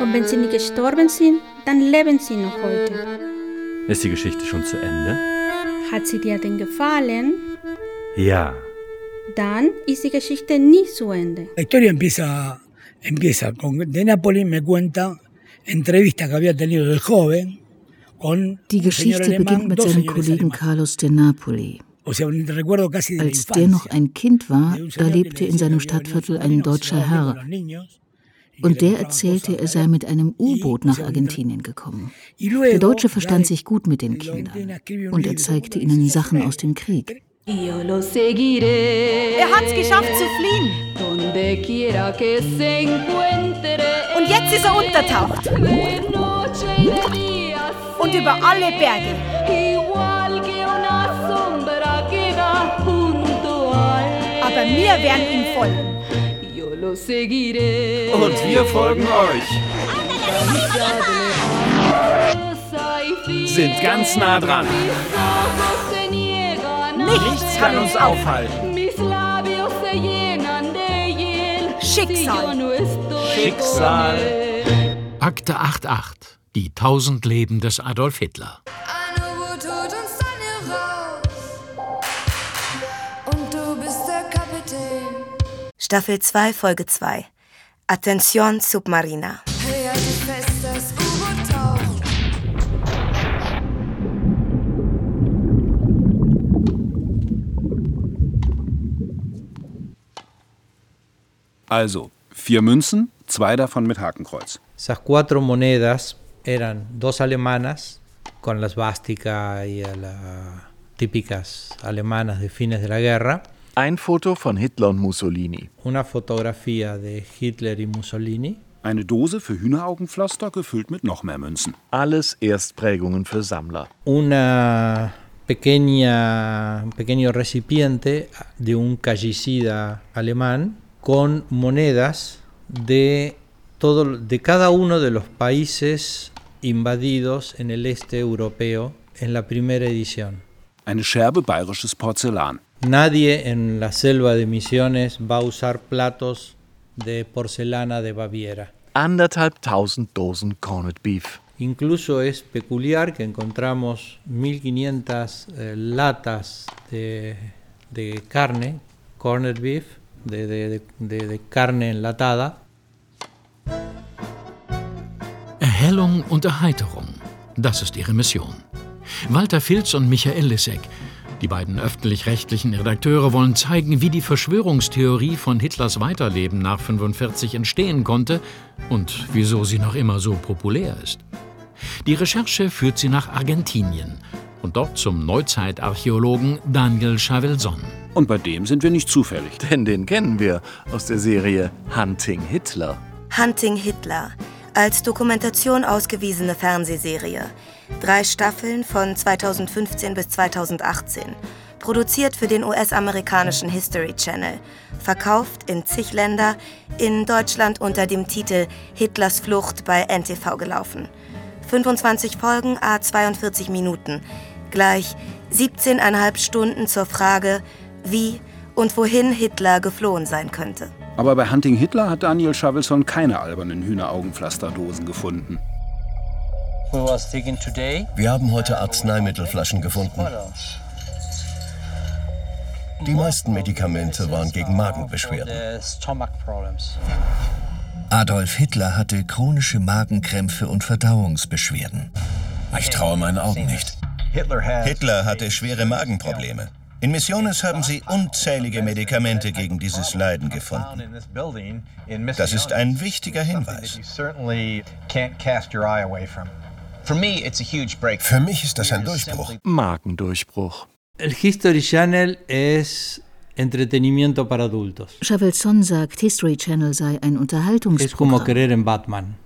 Und wenn sie nicht gestorben sind, dann leben sie noch heute. Ist die Geschichte schon zu Ende? Hat sie dir denn gefallen? Ja. Dann ist die Geschichte nie zu Ende. La historia empieza, empieza con de Napoli me cuenta entrevistas que había tenido de joven con Die Geschichte beginnt mit seinem Kollegen. Carlos de Napoli. Als der noch ein Kind war, da lebte le in seinem Stadtviertel ein deutscher Herr. Und der erzählte, er sei mit einem U-Boot nach Argentinien gekommen. Der Deutsche verstand sich gut mit den Kindern. Und er zeigte ihnen Sachen aus dem Krieg. Er hat's geschafft zu fliehen. Und jetzt ist er untertaucht. Und über alle Berge. Aber wir werden ihm folgen. Lo seguiré. Und wir folgen euch. Sind ganz nah dran. Nichts kann uns aufhalten. Schicksal. Schicksal. Akte 88. Die tausend Leben des Adolf Hitler. Staffel 2, Folge 2. Attention Submarina. Hey, dich fest, das U-Boot taucht. Also, vier Münzen, zwei davon mit Hakenkreuz. Esas cuatro monedas eran dos alemanas con la svástica y a las típicas alemanas de fines de la guerra, Ein Foto von Hitler und Mussolini. una fotografía de Hitler y Mussolini, Eine Dose für Hühneraugenpflaster gefüllt mit noch mehr Münzen. Alles Erstprägungen für Sammler. una pequeña, un pequeño recipiente de un callicida alemán con monedas de, todo, de cada uno de los países invadidos en el este europeo en la primera edición. Eine Scherbe bayerisches Porzellan. Nadie en la selva de Misiones va a usar platos de porcelana de Baviera. Anderthalb tausend Dosen Corned Beef. Incluso es peculiar que encontramos 1500 eh, latas de, de carne, corned beef, de, de- de- de- de carne enlatada, Erhellung und Erheiterung. Das ist ihre Mission. Walter Filz und Michael Lissek, die beiden öffentlich-rechtlichen Redakteure, wollen zeigen, wie die Verschwörungstheorie von Hitlers Weiterleben nach 45 entstehen konnte und wieso sie noch immer so populär ist. Die Recherche führt sie nach Argentinien und dort zum Neuzeitarchäologen Daniel Chavelson. Und bei dem sind wir nicht zufällig. Denn den kennen wir aus der Serie Hunting Hitler. Hunting Hitler. Als Dokumentation ausgewiesene Fernsehserie. Drei Staffeln von 2015 bis 2018. Produziert für den US-amerikanischen History Channel. Verkauft in zig Länder. In Deutschland unter dem Titel Hitlers Flucht bei NTV gelaufen. 25 Folgen, a 42 Minuten. Gleich 17,5 Stunden zur Frage, wie und wohin Hitler geflohen sein könnte. Aber bei Hunting Hitler hat Daniel Chavelson keine albernen Hühneraugenpflasterdosen gefunden. Wir haben heute Arzneimittelflaschen gefunden. Die meisten Medikamente waren gegen Magenbeschwerden. Adolf Hitler hatte chronische Magenkrämpfe und Verdauungsbeschwerden. Ich traue meinen Augen nicht. Hitler hatte schwere Magenprobleme. In Misiones haben sie unzählige Medikamente gegen dieses Leiden gefunden. Das ist ein wichtiger Hinweis. Für mich ist das ein Durchbruch. Magendurchbruch. El History Channel es entretenimiento para adultos. Chavelson sagt, History Channel sei ein Es como Unterhaltungsprogramm. creer en Batman.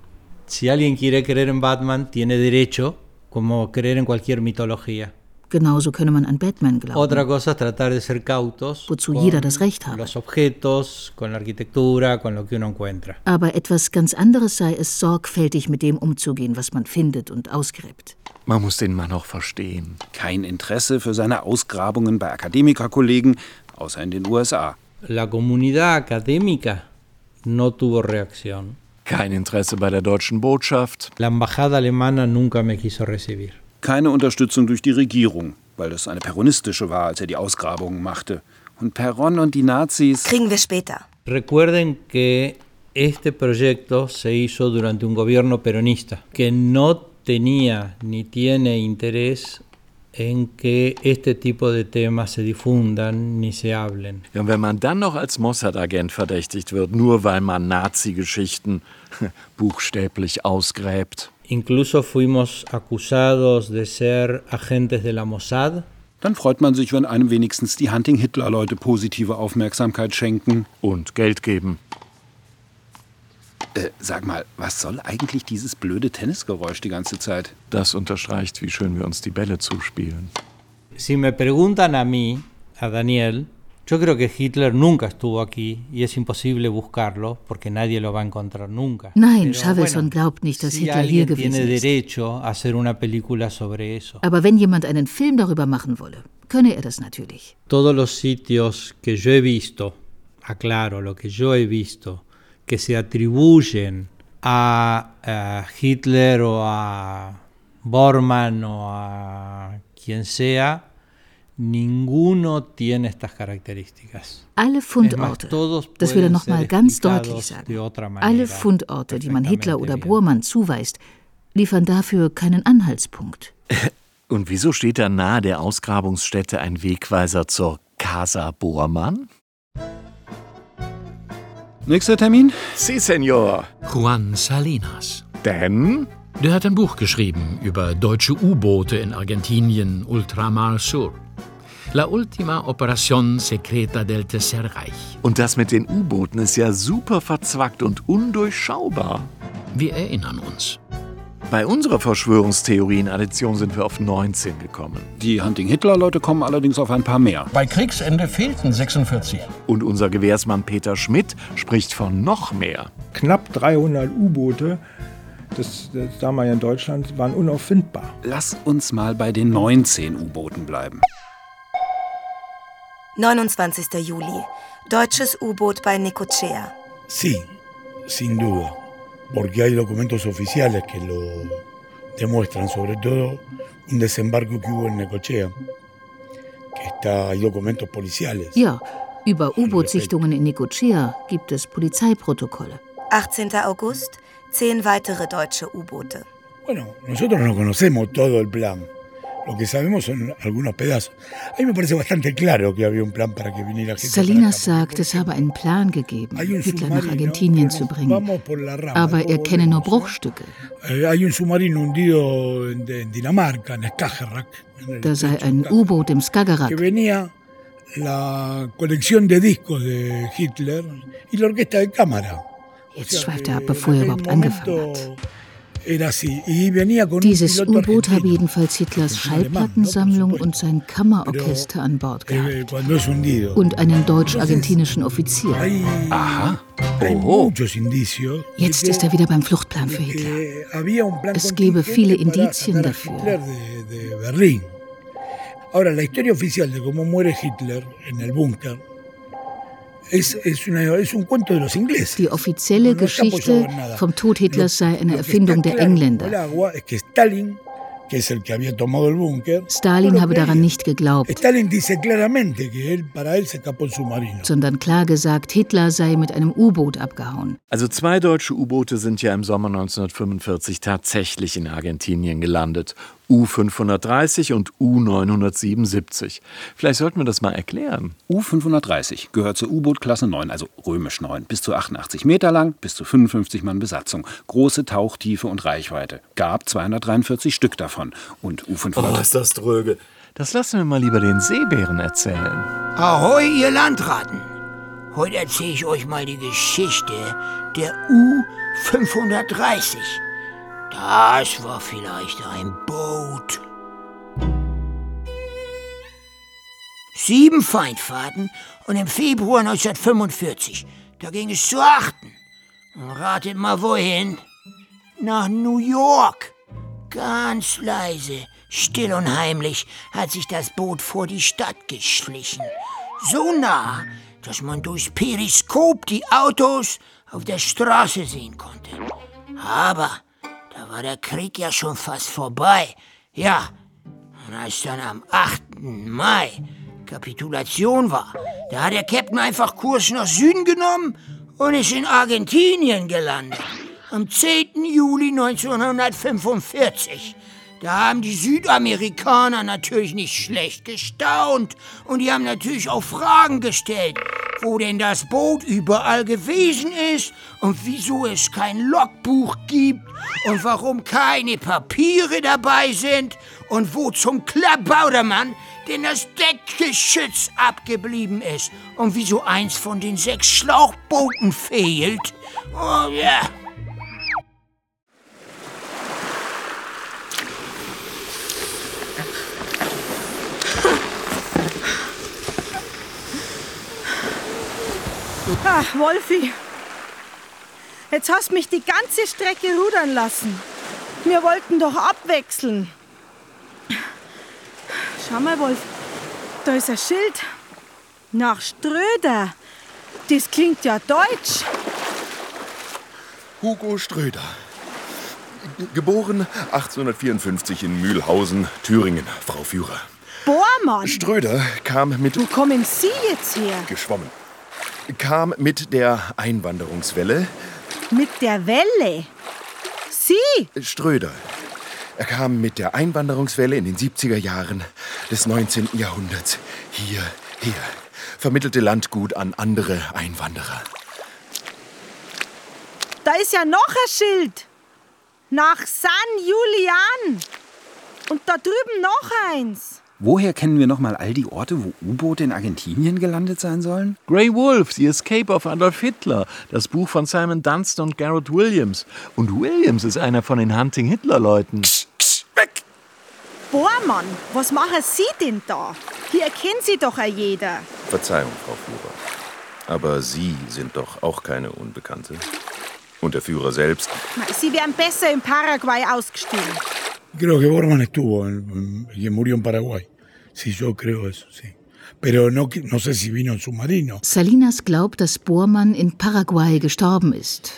Si alguien quiere creer en Batman, tiene derecho, como creer en cualquier mitología. Genauso könne man an Batman glauben. Otra cosa es tratar de ser cautos Wozu con jeder das Recht habe. los objetos, con la arquitectura, con lo que uno encuentra. Aber etwas ganz anderes sei es, sorgfältig mit dem umzugehen, was man findet und ausgräbt. Man muss den Mann auch verstehen. Kein Interesse für seine Ausgrabungen bei Akademikerkollegen, außer in den USA. La comunidad académica no tuvo reacción. Kein Interesse bei der deutschen Botschaft. La embajada alemana nunca me quiso recibir. Keine Unterstützung durch die Regierung, weil das eine peronistische war, als er die Ausgrabungen machte. Und Peron und die Nazis. Kriegen wir später. Recuerden que este proyecto se hizo durante un gobierno peronista que no tenía ni tiene interés en que este tipo de temas se difundan ni se hablen. Ja, und wenn man dann noch als Mossad-Agent verdächtigt wird, nur weil man Nazi-Geschichten buchstäblich ausgräbt. Incluso fuimos acusados de ser agentes de la Mossad. Dann freut man sich, wenn einem wenigstens die Hunting-Hitler-Leute positive Aufmerksamkeit schenken. Und Geld geben. Äh, sag mal, was soll eigentlich dieses blöde Tennisgeräusch die ganze Zeit? Das unterstreicht, wie schön wir uns die Bälle zuspielen. Si me preguntan a mí, a Daniel, yo creo que Hitler nunca estuvo aquí y es imposible buscarlo porque nadie lo va a encontrar nunca. Nein, Chavelson glaubt nicht, dass Si Hitler hier alguien tiene gewesen ist. derecho a hacer una película sobre eso. Aber wenn jemand einen Film darüber machen wolle, könne er das natürlich. Todos los sitios que yo he visto, aclaro, lo que yo he visto, que se atribuyen a, a Hitler o a Bormann o a quien sea, ninguno tiene estas características. Alle Fundorte, todos das will er pueden nochmal ganz deutlich sagen, alle Fundorte, die man Hitler oder Bormann zuweist, liefern dafür keinen Anhaltspunkt. Und wieso steht da nahe der Ausgrabungsstätte ein Wegweiser zur Casa Bormann? Nächster Termin? Si, Senor. Juan Salinas. Denn? Der hat ein Buch geschrieben über deutsche U-Boote in Argentinien, Ultramar Sur. La Ultima Operación Secreta del Tercer Reich. Und das mit den U-Booten ist ja super verzwackt und undurchschaubar. Wir erinnern uns. Bei unserer Verschwörungstheorien-Addition sind wir auf 19 gekommen. Die Hunting-Hitler-Leute kommen allerdings auf ein paar mehr. Bei Kriegsende fehlten 46. Und unser Gewehrsmann Peter Schmidt spricht von noch mehr. Knapp 300 U-Boote, das, das damals in Deutschland, waren unauffindbar. Lass uns mal bei den 19 U-Booten bleiben. 29. Juli. Deutsches U-Boot bei Necochea. Sí, sin duda, porque hay documentos oficiales que lo demuestran, sobre todo un desembarco que hubo en Necochea, que está, hay documentos policiales. Ja, über U-Boot-Sichtungen in Nicochea gibt es Polizeiprotokolle. 18. August. Zehn weitere deutsche U-Boote. Bueno, nosotros no conocemos todo el plan. Lo que sabemos son algunos pedazos. A mí me parece bastante claro que había un plan para que viniera Hitler. Salinas sagt, es habe einen Plan gegeben, Hitler nach Argentinien zu bringen. Aber er kenne nur Bruchstücke. Eh, hay un submarino hundido en, en Dinamarca, en Skagerrak, Da sei ein U-Boot im Skagerrak. que venía la colección de discos de Hitler y la orquesta de cámara. Jetzt schweift er ab, bevor er überhaupt angefangen hat. Dieses U-Boot habe jedenfalls Hitlers Schallplattensammlung und sein Kammerorchester an Bord gehabt. Eh, hundido. Und einen deutsch-argentinischen Offizier. Aha. Indicios. Jetzt ist er wieder beim Fluchtplan für Hitler. Es gebe viele Indizien dafür. Ahora, la historia oficial de cómo muere Hitler en el búnker Die offizielle Geschichte vom Tod Hitlers sei eine Erfindung der Engländer. Stalin, habe daran nicht geglaubt, sondern klar gesagt, Hitler sei mit einem U-Boot abgehauen. Also zwei deutsche U-Boote sind ja im Sommer 1945 tatsächlich in Argentinien gelandet. U-530 und U-977. Vielleicht sollten wir das mal erklären. U-530 gehört zur U-Boot-Klasse 9, also römisch 9, bis zu 88 Meter lang, bis zu 55 Mann Besatzung. Große Tauchtiefe und Reichweite. Gab 243 Stück davon. Und U-530... Oh, ist das dröge. Das lassen wir mal lieber den Seebären erzählen. Ahoi, ihr Landratten! Heute erzähle ich euch mal die Geschichte der U-530. Das war vielleicht ein Boot. Sieben Feindfahrten und im Februar 1945, da ging es zu achten. Und ratet mal wohin? Nach New York. Ganz leise, still und heimlich hat sich das Boot vor die Stadt geschlichen. So nah, dass man durchs Periskop die Autos auf der Straße sehen konnte. Aber da war der Krieg ja schon fast vorbei. Ja, und als dann am 8. Mai Kapitulation war, da hat der Captain einfach Kurs nach Süden genommen und ist in Argentinien gelandet. Am 10. Juli 1945. Da haben die Südamerikaner natürlich nicht schlecht gestaunt und die haben natürlich auch Fragen gestellt, wo denn das Boot überall gewesen ist und wieso es kein Logbuch gibt und warum keine Papiere dabei sind und wo zum Klabaudermann denn das Deckgeschütz abgeblieben ist und wieso eins von den sechs Schlauchbooten fehlt. Oh ja. Ach, Wolfi. Jetzt hast mich die ganze Strecke rudern lassen. Wir wollten doch abwechseln. Schau mal, Wolf. Da ist ein Schild. Nach Ströder. Das klingt ja deutsch. Hugo Ströder. Geboren 1854 in Mühlhausen, Thüringen, Frau Führer. Bohrmann. Ströder kam mit. Wo kommen Sie jetzt her? Geschwommen. Kam mit der Einwanderungswelle. Mit der Welle. Sie? Ströder. Er kam mit der Einwanderungswelle in den 70er Jahren des 19. Jahrhunderts hierher, vermittelte Landgut an andere Einwanderer. Da ist ja noch ein Schild. Nach San Julian. Und da drüben noch eins. Woher kennen wir noch mal all die Orte, wo U-Boote in Argentinien gelandet sein sollen? Grey Wolf, The Escape of Adolf Hitler, das Buch von Simon Dunstan und Garrett Williams. Und Williams ist einer von den Hunting Hitler-Leuten. Bohrmann, was machen Sie denn da? Hier erkennen Sie doch ja jeder. Verzeihung, Frau Führer. Aber Sie sind doch auch keine Unbekannte. Und der Führer selbst. Sie wären besser in Paraguay ausgestiegen. Creo que Borman estuvo, en, en- murió en Paraguay. Sí, yo creo eso, sí. Pero no, no sé si vino en submarino. Salinas glaubt, dass Bormann in Paraguay gestorben ist.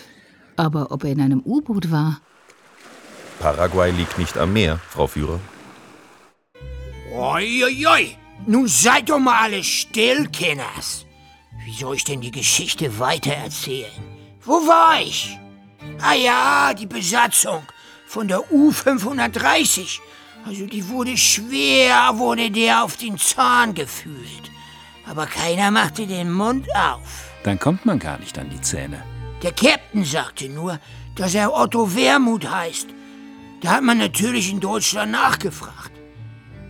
Aber ob er in einem U-Boot war? Paraguay liegt nicht am Meer, Frau Führer. Oi, oi, oi. Nun seid doch mal alle still, Kenners. Wie soll ich denn die Geschichte weitererzählen? Wo war ich? Ah ja, die Besatzung von der U-530. Also die wurde schwer, wurde der auf den Zahn gefühlt. Aber keiner machte den Mund auf. Dann kommt man gar nicht an die Zähne. Der Captain sagte nur, dass er Otto Wermuth heißt. Da hat man natürlich in Deutschland nachgefragt.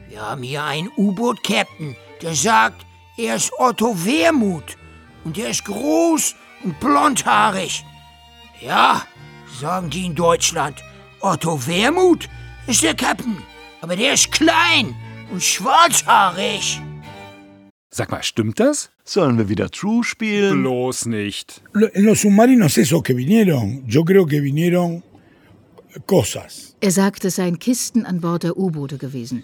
Wir haben hier einen U-Boot-Captain, der sagt, er ist Otto Wermuth. Und der ist groß und blondhaarig. Ja, sagen die in Deutschland. Otto Wermuth ist der Captain. Aber der ist klein und schwarzhaarig. Sag mal, stimmt das? Sollen wir wieder True spielen? Bloß nicht. Los submarinos esos que vinieron, yo creo que vinieron cosas. Er sagt, es seien Kisten an Bord der U-Boote gewesen.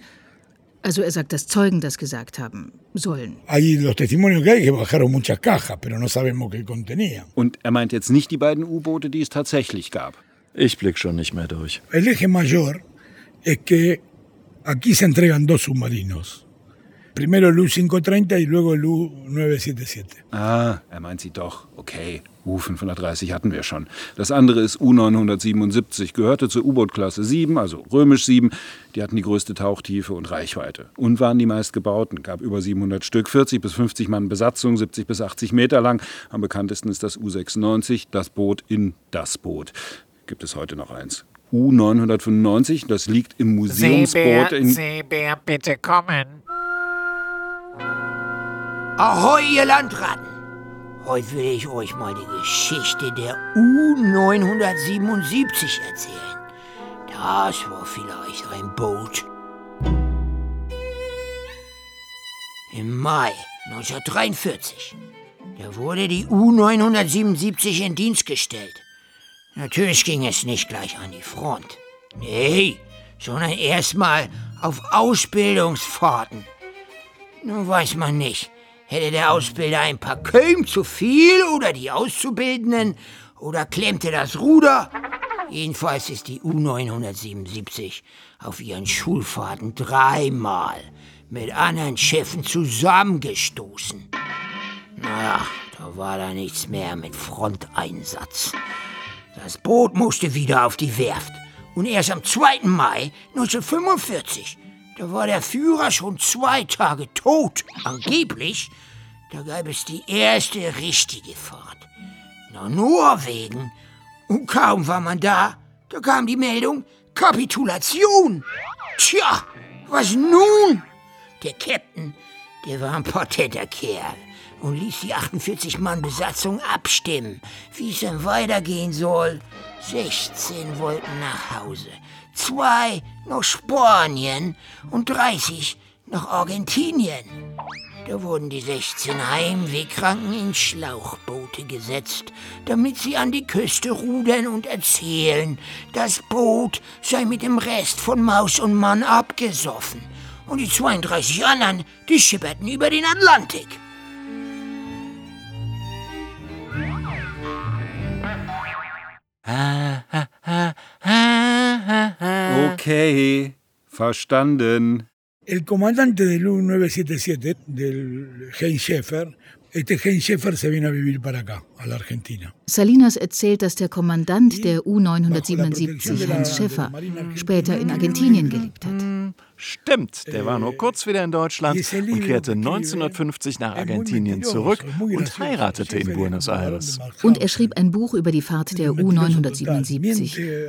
Also er sagt, dass Zeugen das gesagt haben sollen. Hay los testimonios que hay que bajaron muchas cajas, pero no sabemos qué contenían. Und er meint jetzt nicht die beiden U-Boote, die es tatsächlich gab. Ich blick schon nicht mehr durch. El eje mayor es que aquí se entregan dos submarinos. Primero el U-530 y luego el U-977. Ah, er meint sie doch. Okay, U-530 hatten wir schon. Das andere ist U-977, gehörte zur U-Boot-Klasse 7, also römisch 7. Die hatten die größte Tauchtiefe und Reichweite. Und waren die meistgebauten, gab über 700 Stück, 40 bis 50 Mann Besatzung, 70 bis 80 Meter lang. Am bekanntesten ist das U-96, das Boot in das Boot. Gibt es heute noch eins. U-995, das liegt im Museumsboot in... Seebär, bitte kommen. Ahoi, ihr Landratten! Heute will ich euch mal die Geschichte der U-977 erzählen. Das war vielleicht ein Boot. Im Mai 1943, da wurde die U-977 in Dienst gestellt. Natürlich ging es nicht gleich an die Front. Nee, sondern erstmal auf Ausbildungsfahrten. Nun weiß man nicht, hätte der Ausbilder ein paar Köln zu viel oder die Auszubildenden oder klemmte das Ruder? Jedenfalls ist die U-977 auf ihren Schulfahrten dreimal mit anderen Schiffen zusammengestoßen. Naja, da war da nichts mehr mit Fronteinsatz. Das Boot musste wieder auf die Werft. Und erst am 2. Mai 1945, da war der Führer schon zwei Tage tot. Angeblich, da gab es die erste richtige Fahrt. Nach Norwegen. Und kaum war man da, da kam die Meldung Kapitulation. Tja, was nun? Der Captain, der war ein potenter Kerl und ließ die 48 Mann Besatzung abstimmen, wie es dann weitergehen soll. 16 wollten nach Hause, zwei nach Spanien und 30 nach Argentinien. Da wurden die 16 Heimwehkranken in Schlauchboote gesetzt, damit sie an die Küste rudern und erzählen, das Boot sei mit dem Rest von Maus und Mann abgesoffen. Und die 32 anderen, die schipperten über den Atlantik. Okay, verstanden. El comandante del U-977, del Heinz Schäfer, este Heinz Schäfer se vino a vivir para acá, a la Argentina. Salinas erzählt, dass der Kommandant der U-977, Hans Schäffer, später in Argentinien gelebt hat. Stimmt, der war nur kurz wieder in Deutschland und kehrte 1950 nach Argentinien zurück und heiratete in Buenos Aires. Und er schrieb ein Buch über die Fahrt der U-977.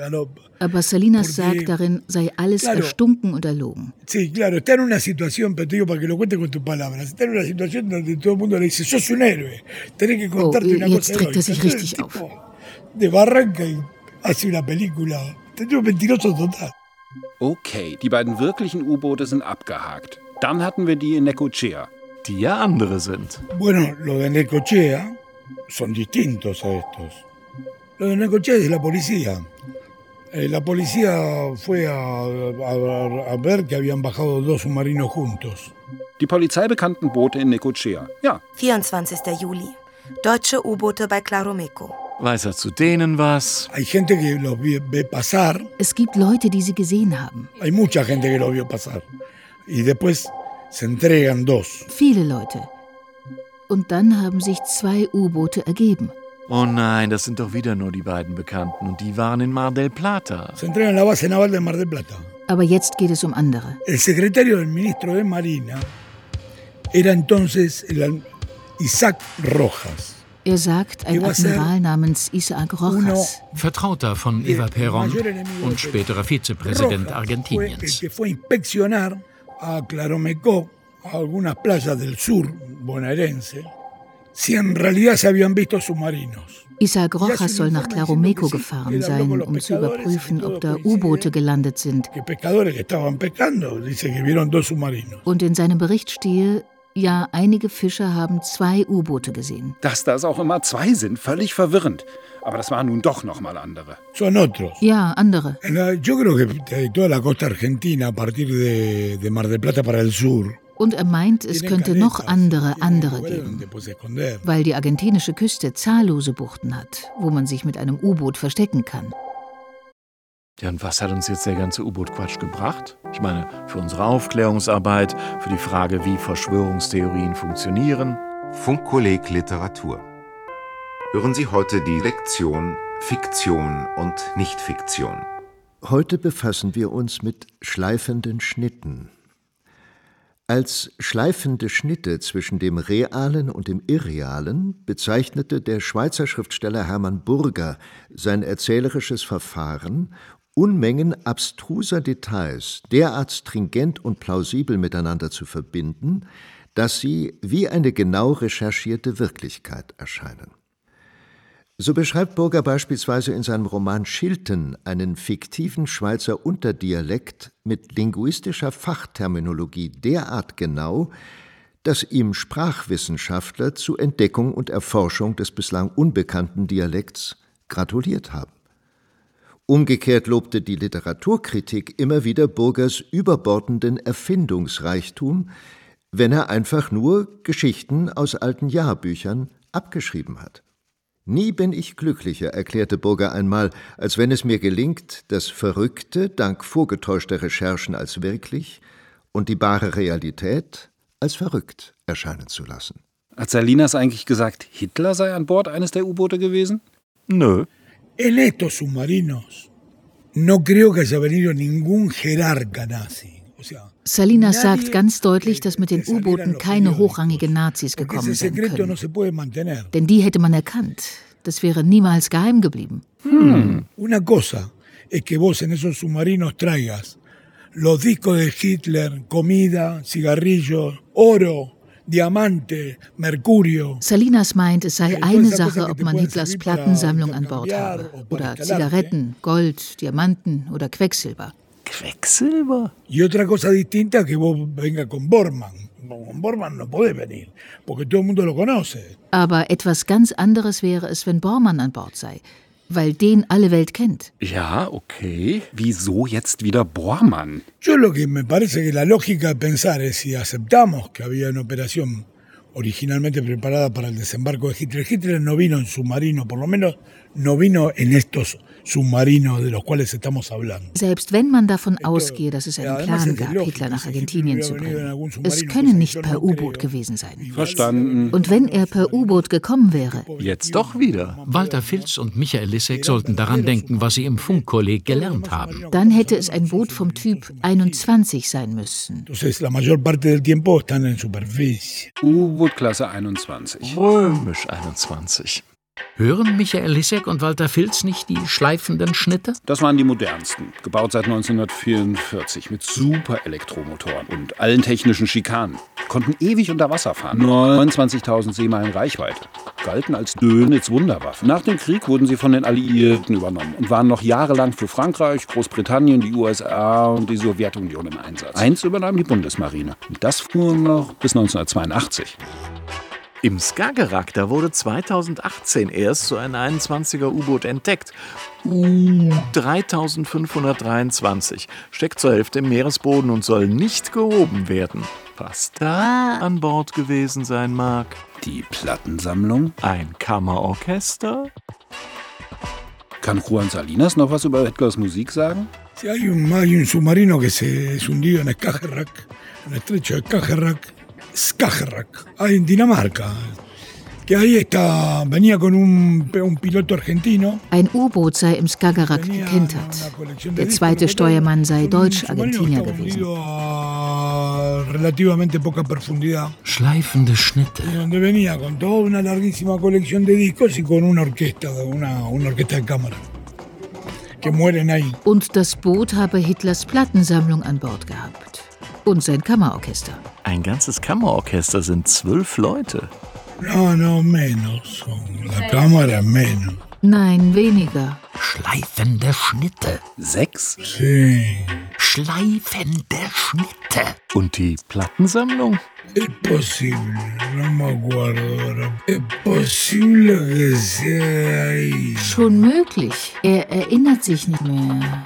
Aber Salinas sagt, darin sei alles erstunken und erlogen. Un oh, jetzt trägt er sich richtig auf. De Barranca hace una película. Te digo mentiroso total. Okay, die beiden wirklichen U-Boote sind abgehakt. Dann hatten wir die in Necochea. Die ja andere sind. Bueno, lo de Necochea son distintos a estos. Lo de Necochea es la policía. Eh, la policía fue a, a- a ver que habían bajado dos submarinos juntos. Die polizeibekannten Boote in Necochea. Ja, 24. Juli. Deutsche U-Boote bei Claromeco. Weiß er zu denen was? Es gibt Leute, die sie gesehen haben. hay mucha gente que los vio pasar. Y después se entregan dos. Viele Leute. Und dann haben sich zwei U-Boote ergeben. Oh nein, das sind doch wieder nur die beiden Bekannten und die waren in Mar del Plata. Aber jetzt geht es um andere. El secretario del ministro de Marina era entonces Isaac Rojas. Er sagt, ein Admiral namens Isaac Rojas. Vertrauter von Eva Perón und späterer Vizepräsident Argentiniens. Isaac Rojas soll nach Claromeco gefahren sein, um zu überprüfen, ob da U-Boote gelandet sind. Und in seinem Bericht stehe, ja, einige Fischer haben zwei U-Boote gesehen. dass das auch immer zwei sind, völlig verwirrend. Aber das waren nun doch noch mal andere. Son otros. Ja, andere. Yo creo que toda la costa argentina, a partir de, de Mar del Plata para el sur, Und er meint, es könnte noch andere, andere geben, weil die argentinische Küste zahllose Buchten hat, wo man sich mit einem U-Boot verstecken kann. Ja, und was hat uns jetzt der ganze U-Boot-Quatsch gebracht? Ich meine, für unsere Aufklärungsarbeit, für die Frage, wie Verschwörungstheorien funktionieren. Funkkolleg Literatur. Hören Sie heute die Lektion Fiktion und Nichtfiktion. Heute befassen wir uns mit schleifenden Schnitten. Als schleifende Schnitte zwischen dem Realen und dem Irrealen bezeichnete der Schweizer Schriftsteller Hermann Burger sein erzählerisches Verfahren, Unmengen abstruser Details derart stringent und plausibel miteinander zu verbinden, dass sie wie eine genau recherchierte Wirklichkeit erscheinen. So beschreibt Burger beispielsweise in seinem Roman Schilten einen fiktiven Schweizer Unterdialekt mit linguistischer Fachterminologie derart genau, dass ihm Sprachwissenschaftler zur Entdeckung und Erforschung des bislang unbekannten Dialekts gratuliert haben. Umgekehrt lobte die Literaturkritik immer wieder Burgers überbordenden Erfindungsreichtum, wenn er einfach nur Geschichten aus alten Jahrbüchern abgeschrieben hat. Nie bin ich glücklicher, erklärte Burger einmal, als wenn es mir gelingt, das Verrückte dank vorgetäuschter Recherchen als wirklich und die bare Realität als verrückt erscheinen zu lassen. Hat Salinas eigentlich gesagt, Hitler sei an Bord eines der U-Boote gewesen? Nö. En estos submarinos no creo que haya venido ningún jerarca nazi. Salinas sagt ganz deutlich, dass mit den U-Booten keine hochrangigen Nazis gekommen sind können. Denn die hätte man erkannt. Das wäre niemals geheim geblieben. Hm. Una cosa es que vos en esos submarinos traigas los discos de Hitler, comida, cigarrillos, oro. Salinas meint, es sei eine Sache, ob man Hitlers Plattensammlung an Bord habe. Oder Zigaretten, Gold, Diamanten oder Quecksilber. Quecksilber? Y otra cosa distinta que vos venga con Bormann. Con Bormann no podés venir, porque todo el mundo lo conoce. Aber etwas ganz anderes wäre es, wenn Bormann an Bord sei. Weil den alle Welt kennt. Ja, okay. Wieso jetzt wieder Bormann? Yo lo que me parece que la lógica de pensar es si aceptamos que había una operación originalmente preparada para el desembarco de Hitler. Hitler no vino en submarino, por lo menos no vino en estos submarinos de los cuales estamos hablando. Selbst wenn man davon ausgehe, dass es einen Plan gab, Hitler nach Argentinien zu bringen, es können nicht per U-Boot gewesen sein. Verstanden. Und wenn er per U-Boot gekommen wäre, jetzt doch wieder. Walter Filz und Michael Lissek sollten daran denken, was sie im Funkkolleg gelernt haben. Dann hätte es ein Boot vom Typ 21 sein müssen. U-Boot-Klasse 21. Römisch 21. Hören Michael Lissek und Walter Filz nicht die schleifenden Schnitte? Das waren die modernsten, gebaut seit 1944 mit super Elektromotoren und allen technischen Schikanen. Konnten ewig unter Wasser fahren. 29.000 Seemeilen Reichweite. Galten als Dönitz Wunderwaffe. Nach dem Krieg wurden sie von den Alliierten übernommen und waren noch jahrelang für Frankreich, Großbritannien, die USA und die Sowjetunion im Einsatz. Eins übernahm die Bundesmarine. Und das fuhr noch bis 1982. Im Skagerrak, da wurde 2018 erst so ein 21er U-Boot entdeckt. U-3523 steckt zur Hälfte im Meeresboden und soll nicht gehoben werden. Was da an Bord gewesen sein mag? Die Plattensammlung? Ein Kammerorchester? Kann Juan Salinas noch was über Hitlers Musik sagen? Si hay un, hay un submarino que se hundido en Skagerrak, en el estrecho de Skagerrak, Skagerrak, en Dinamarca. Que ahí está, venía con un, un piloto argentino. Ein U-Boot sei im Skagerrak gekentert. Der zweite Steuermann sei Deutsch-Argentinier gewesen. relativamente poca profundidad. Schleifende Schnitte. Y donde venía con toda una larguísima colección de discos y con una orquesta, una, una orquesta de cámara. Que mueren ahí. Und das Boot habe Hitlers Plattensammlung an Bord gehabt. Und sein Kammerorchester. Ein ganzes Kammerorchester sind zwölf Leute. No, no, menos. La cámara menos. Nein, weniger. Schleifende Schnitte. Sechs? Sí. Schleifende Schnitte. Und die Plattensammlung? Es posible, no me acuerdo ahora. Es posible que sea ahí. Schon möglich. Er erinnert sich nicht mehr.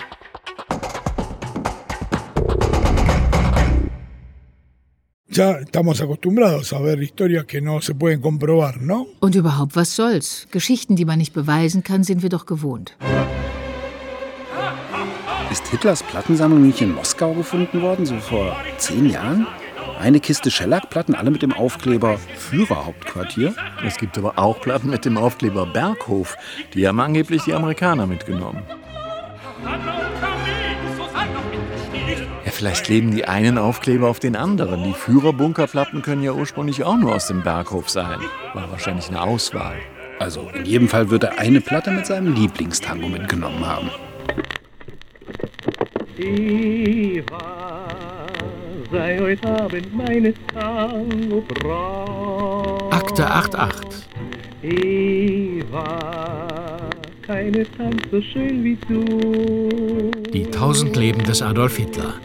Ya estamos acostumbrados a ver historias que no se pueden comprobar, ¿no? Und überhaupt, was soll's? Geschichten, die man nicht beweisen kann, sind wir doch gewohnt. Ist Hitlers Plattensammlung nicht in Moskau gefunden worden, so vor zehn Jahren? Eine Kiste Schellackplatten, alle mit dem Aufkleber Führerhauptquartier. Es gibt aber auch Platten mit dem Aufkleber Berghof. Die haben angeblich die Amerikaner mitgenommen. Ja, vielleicht kleben die einen Aufkleber auf den anderen. Die Führerbunkerplatten können ja ursprünglich auch nur aus dem Berghof sein. War wahrscheinlich eine Auswahl. Also in jedem Fall wird er eine Platte mit seinem Lieblingstango mitgenommen haben. Eva, sei heute Abend meines Tango Braut. Akte 88. Eva, keine Tanz so schön wie du. Die tausend Leben des Adolf Hitler.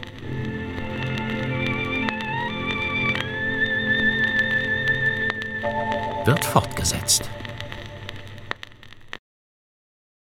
Wird fortgesetzt.